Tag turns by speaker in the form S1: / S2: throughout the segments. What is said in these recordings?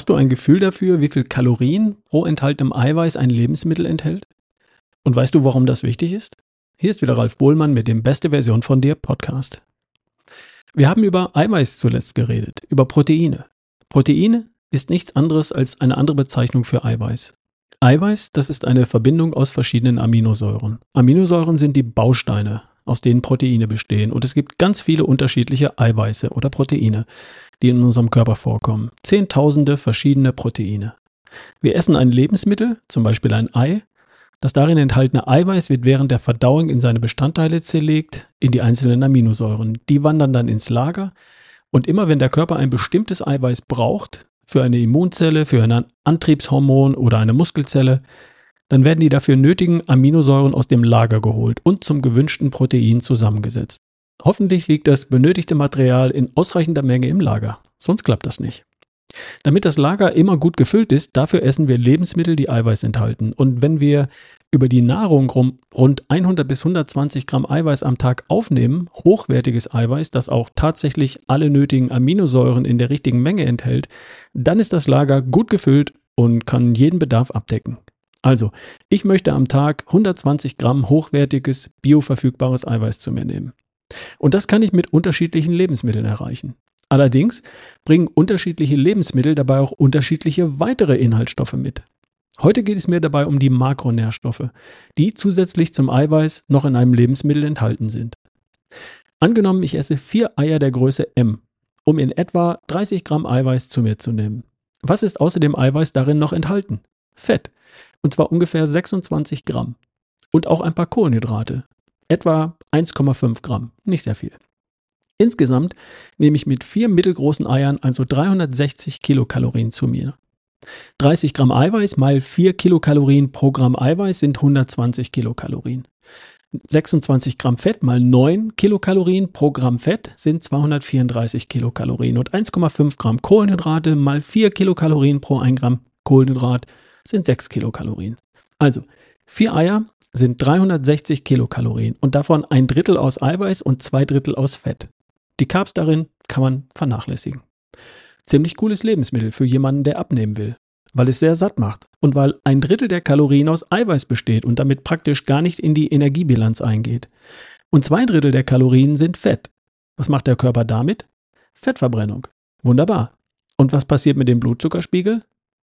S1: Hast du ein Gefühl dafür, wie viel Kalorien pro enthaltenem Eiweiß ein Lebensmittel enthält? Und weißt du, warum das wichtig ist? Hier ist wieder Ralf Bohlmann mit dem Beste Version von dir Podcast. Wir haben über Eiweiß zuletzt geredet, über Proteine. Proteine ist nichts anderes als eine andere Bezeichnung für Eiweiß. Eiweiß, das ist eine Verbindung aus verschiedenen Aminosäuren. Aminosäuren sind die Bausteine, aus denen Proteine bestehen. Und es gibt ganz viele unterschiedliche Eiweiße oder Proteine die in unserem Körper vorkommen. Zehntausende verschiedene Proteine. Wir essen ein Lebensmittel, zum Beispiel ein Ei. Das darin enthaltene Eiweiß wird während der Verdauung in seine Bestandteile zerlegt, in die einzelnen Aminosäuren. Die wandern dann ins Lager. Und immer wenn der Körper ein bestimmtes Eiweiß braucht, für eine Immunzelle, für ein Antriebshormon oder eine Muskelzelle, dann werden die dafür nötigen Aminosäuren aus dem Lager geholt und zum gewünschten Protein zusammengesetzt. Hoffentlich liegt das benötigte Material in ausreichender Menge im Lager, sonst klappt das nicht. Damit das Lager immer gut gefüllt ist, dafür essen wir Lebensmittel, die Eiweiß enthalten. Und wenn wir über die Nahrung rund 100 bis 120 Gramm Eiweiß am Tag aufnehmen, hochwertiges Eiweiß, das auch tatsächlich alle nötigen Aminosäuren in der richtigen Menge enthält, dann ist das Lager gut gefüllt und kann jeden Bedarf abdecken. Also, ich möchte am Tag 120 Gramm hochwertiges, bioverfügbares Eiweiß zu mir nehmen. Und das kann ich mit unterschiedlichen Lebensmitteln erreichen. Allerdings bringen unterschiedliche Lebensmittel dabei auch unterschiedliche weitere Inhaltsstoffe mit. Heute geht es mir dabei um die Makronährstoffe, die zusätzlich zum Eiweiß noch in einem Lebensmittel enthalten sind. Angenommen, ich esse vier Eier der Größe M, um in etwa 30 Gramm Eiweiß zu mir zu nehmen. Was ist außer dem Eiweiß darin noch enthalten? Fett, und zwar ungefähr 26 Gramm. Und auch ein paar Kohlenhydrate, Etwa 1,5 Gramm, nicht sehr viel. Insgesamt nehme ich mit vier mittelgroßen Eiern also 360 Kilokalorien zu mir. 30 Gramm Eiweiß mal 4 Kilokalorien pro Gramm Eiweiß sind 120 Kilokalorien. 26 Gramm Fett mal 9 Kilokalorien pro Gramm Fett sind 234 Kilokalorien und 1,5 Gramm Kohlenhydrate mal 4 Kilokalorien pro 1 Gramm Kohlenhydrat sind 6 Kilokalorien. Also vier Eier sind 360 Kilokalorien und davon ein Drittel aus Eiweiß und zwei Drittel aus Fett. Die Carbs darin kann man vernachlässigen. Ziemlich cooles Lebensmittel für jemanden, der abnehmen will, weil es sehr satt macht und weil ein Drittel der Kalorien aus Eiweiß besteht und damit praktisch gar nicht in die Energiebilanz eingeht. Und zwei Drittel der Kalorien sind Fett. Was macht der Körper damit? Fettverbrennung. Wunderbar. Und was passiert mit dem Blutzuckerspiegel?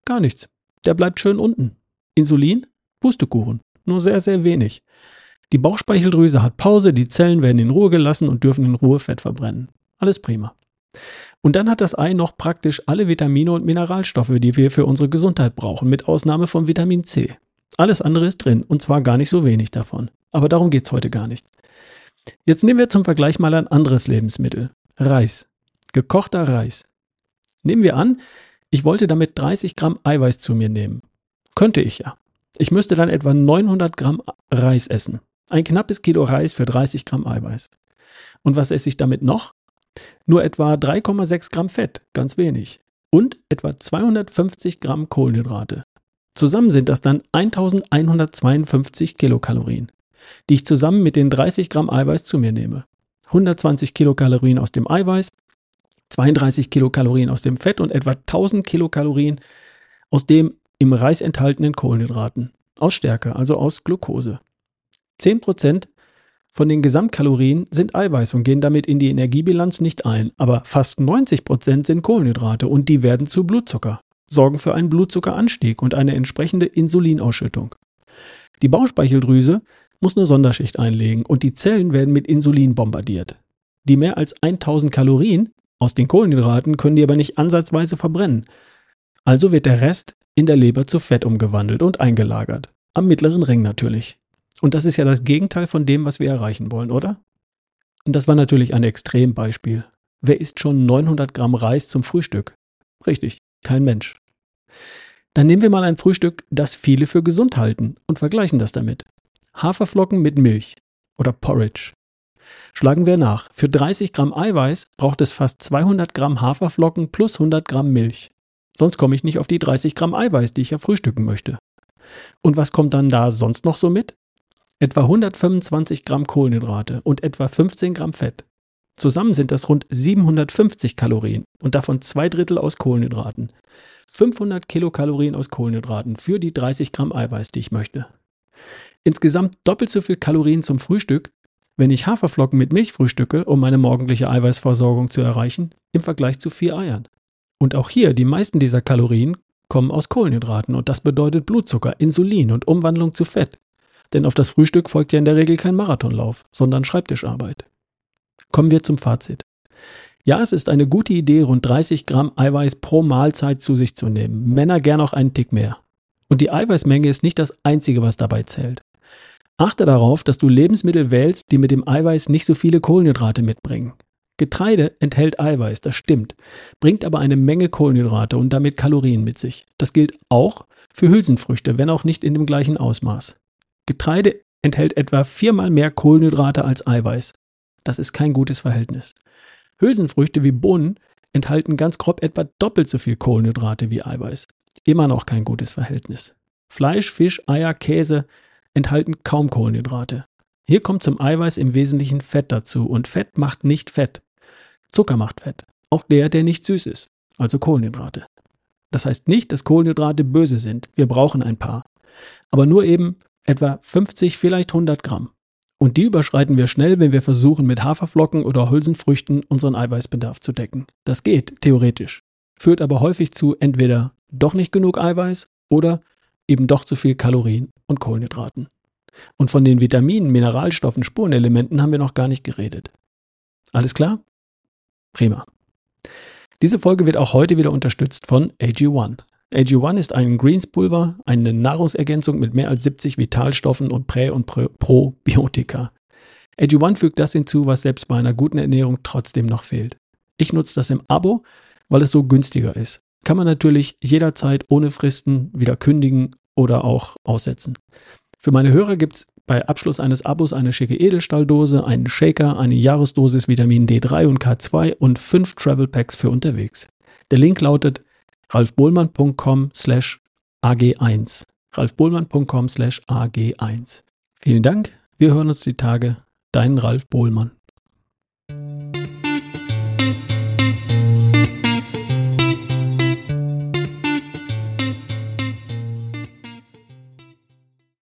S1: Gar nichts. Der bleibt schön unten. Insulin? Pustekuchen nur sehr, sehr wenig. Die Bauchspeicheldrüse hat Pause, die Zellen werden in Ruhe gelassen und dürfen in Ruhe Fett verbrennen. Alles prima. Und dann hat das Ei noch praktisch alle Vitamine und Mineralstoffe, die wir für unsere Gesundheit brauchen, mit Ausnahme von Vitamin C. Alles andere ist drin und zwar gar nicht so wenig davon. Aber darum geht es heute gar nicht. Jetzt nehmen wir zum Vergleich mal ein anderes Lebensmittel. Reis. Gekochter Reis. Nehmen wir an, ich wollte damit 30 Gramm Eiweiß zu mir nehmen. Könnte ich ja. Ich müsste dann etwa 900 Gramm Reis essen. Ein knappes Kilo Reis für 30 Gramm Eiweiß. Und was esse ich damit noch? Nur etwa 3,6 Gramm Fett, ganz wenig. Und etwa 250 Gramm Kohlenhydrate. Zusammen sind das dann 1152 Kilokalorien, die ich zusammen mit den 30 Gramm Eiweiß zu mir nehme. 120 Kilokalorien aus dem Eiweiß, 32 Kilokalorien aus dem Fett und etwa 1000 Kilokalorien aus dem im Reis enthaltenen Kohlenhydraten, aus Stärke, also aus Glucose. 10% von den Gesamtkalorien sind Eiweiß und gehen damit in die Energiebilanz nicht ein, aber fast 90% sind Kohlenhydrate und die werden zu Blutzucker, sorgen für einen Blutzuckeranstieg und eine entsprechende Insulinausschüttung. Die Bauchspeicheldrüse muss eine Sonderschicht einlegen und die Zellen werden mit Insulin bombardiert. Die mehr als 1000 Kalorien aus den Kohlenhydraten können die aber nicht ansatzweise verbrennen. Also wird der Rest in der Leber zu Fett umgewandelt und eingelagert. Am mittleren Ring natürlich. Und das ist ja das Gegenteil von dem, was wir erreichen wollen, oder? Und das war natürlich ein Extrembeispiel. Wer isst schon 900 Gramm Reis zum Frühstück? Richtig, kein Mensch. Dann nehmen wir mal ein Frühstück, das viele für gesund halten und vergleichen das damit. Haferflocken mit Milch oder Porridge. Schlagen wir nach. Für 30 Gramm Eiweiß braucht es fast 200 Gramm Haferflocken plus 100 Gramm Milch. Sonst komme ich nicht auf die 30 Gramm Eiweiß, die ich ja frühstücken möchte. Und was kommt dann da sonst noch so mit? Etwa 125 Gramm Kohlenhydrate und etwa 15 Gramm Fett. Zusammen sind das rund 750 Kalorien und davon zwei Drittel aus Kohlenhydraten. 500 Kilokalorien aus Kohlenhydraten für die 30 Gramm Eiweiß, die ich möchte. Insgesamt doppelt so viel Kalorien zum Frühstück, wenn ich Haferflocken mit Milch frühstücke, um meine morgendliche Eiweißversorgung zu erreichen, im Vergleich zu vier Eiern. Und auch hier, die meisten dieser Kalorien kommen aus Kohlenhydraten und das bedeutet Blutzucker, Insulin und Umwandlung zu Fett. Denn auf das Frühstück folgt ja in der Regel kein Marathonlauf, sondern Schreibtischarbeit. Kommen wir zum Fazit. Ja, es ist eine gute Idee, rund 30 Gramm Eiweiß pro Mahlzeit zu sich zu nehmen. Männer gern auch einen Tick mehr. Und die Eiweißmenge ist nicht das Einzige, was dabei zählt. Achte darauf, dass du Lebensmittel wählst, die mit dem Eiweiß nicht so viele Kohlenhydrate mitbringen. Getreide enthält Eiweiß, das stimmt, bringt aber eine Menge Kohlenhydrate und damit Kalorien mit sich. Das gilt auch für Hülsenfrüchte, wenn auch nicht in dem gleichen Ausmaß. Getreide enthält etwa viermal mehr Kohlenhydrate als Eiweiß. Das ist kein gutes Verhältnis. Hülsenfrüchte wie Bohnen enthalten ganz grob etwa doppelt so viel Kohlenhydrate wie Eiweiß. Immer noch kein gutes Verhältnis. Fleisch, Fisch, Eier, Käse enthalten kaum Kohlenhydrate. Hier kommt zum Eiweiß im Wesentlichen Fett dazu und Fett macht nicht Fett. Zucker macht Fett. Auch der, der nicht süß ist, also Kohlenhydrate. Das heißt nicht, dass Kohlenhydrate böse sind. Wir brauchen ein paar. Aber nur eben etwa 50, vielleicht 100 Gramm. Und die überschreiten wir schnell, wenn wir versuchen, mit Haferflocken oder Hülsenfrüchten unseren Eiweißbedarf zu decken. Das geht, theoretisch. Führt aber häufig zu entweder doch nicht genug Eiweiß oder eben doch zu viel Kalorien und Kohlenhydraten. Und von den Vitaminen, Mineralstoffen, Spurenelementen haben wir noch gar nicht geredet. Alles klar? Prima. Diese Folge wird auch heute wieder unterstützt von AG1. AG1 ist ein Greenspulver, eine Nahrungsergänzung mit mehr als 70 Vitalstoffen und Prä- und Probiotika. AG1 fügt das hinzu, was selbst bei einer guten Ernährung trotzdem noch fehlt. Ich nutze das im Abo, weil es so günstiger ist. Kann man natürlich jederzeit ohne Fristen wieder kündigen oder auch aussetzen. Für meine Hörer gibt es bei Abschluss eines Abos eine schicke Edelstahldose, einen Shaker, eine Jahresdosis Vitamin D3 und K2 und fünf Travel Packs für unterwegs. Der Link lautet ralfbohlmann.com slash ag1. ralfbohlmann.com slash ag1. Vielen Dank, wir hören uns die Tage. Dein Ralf Bohlmann.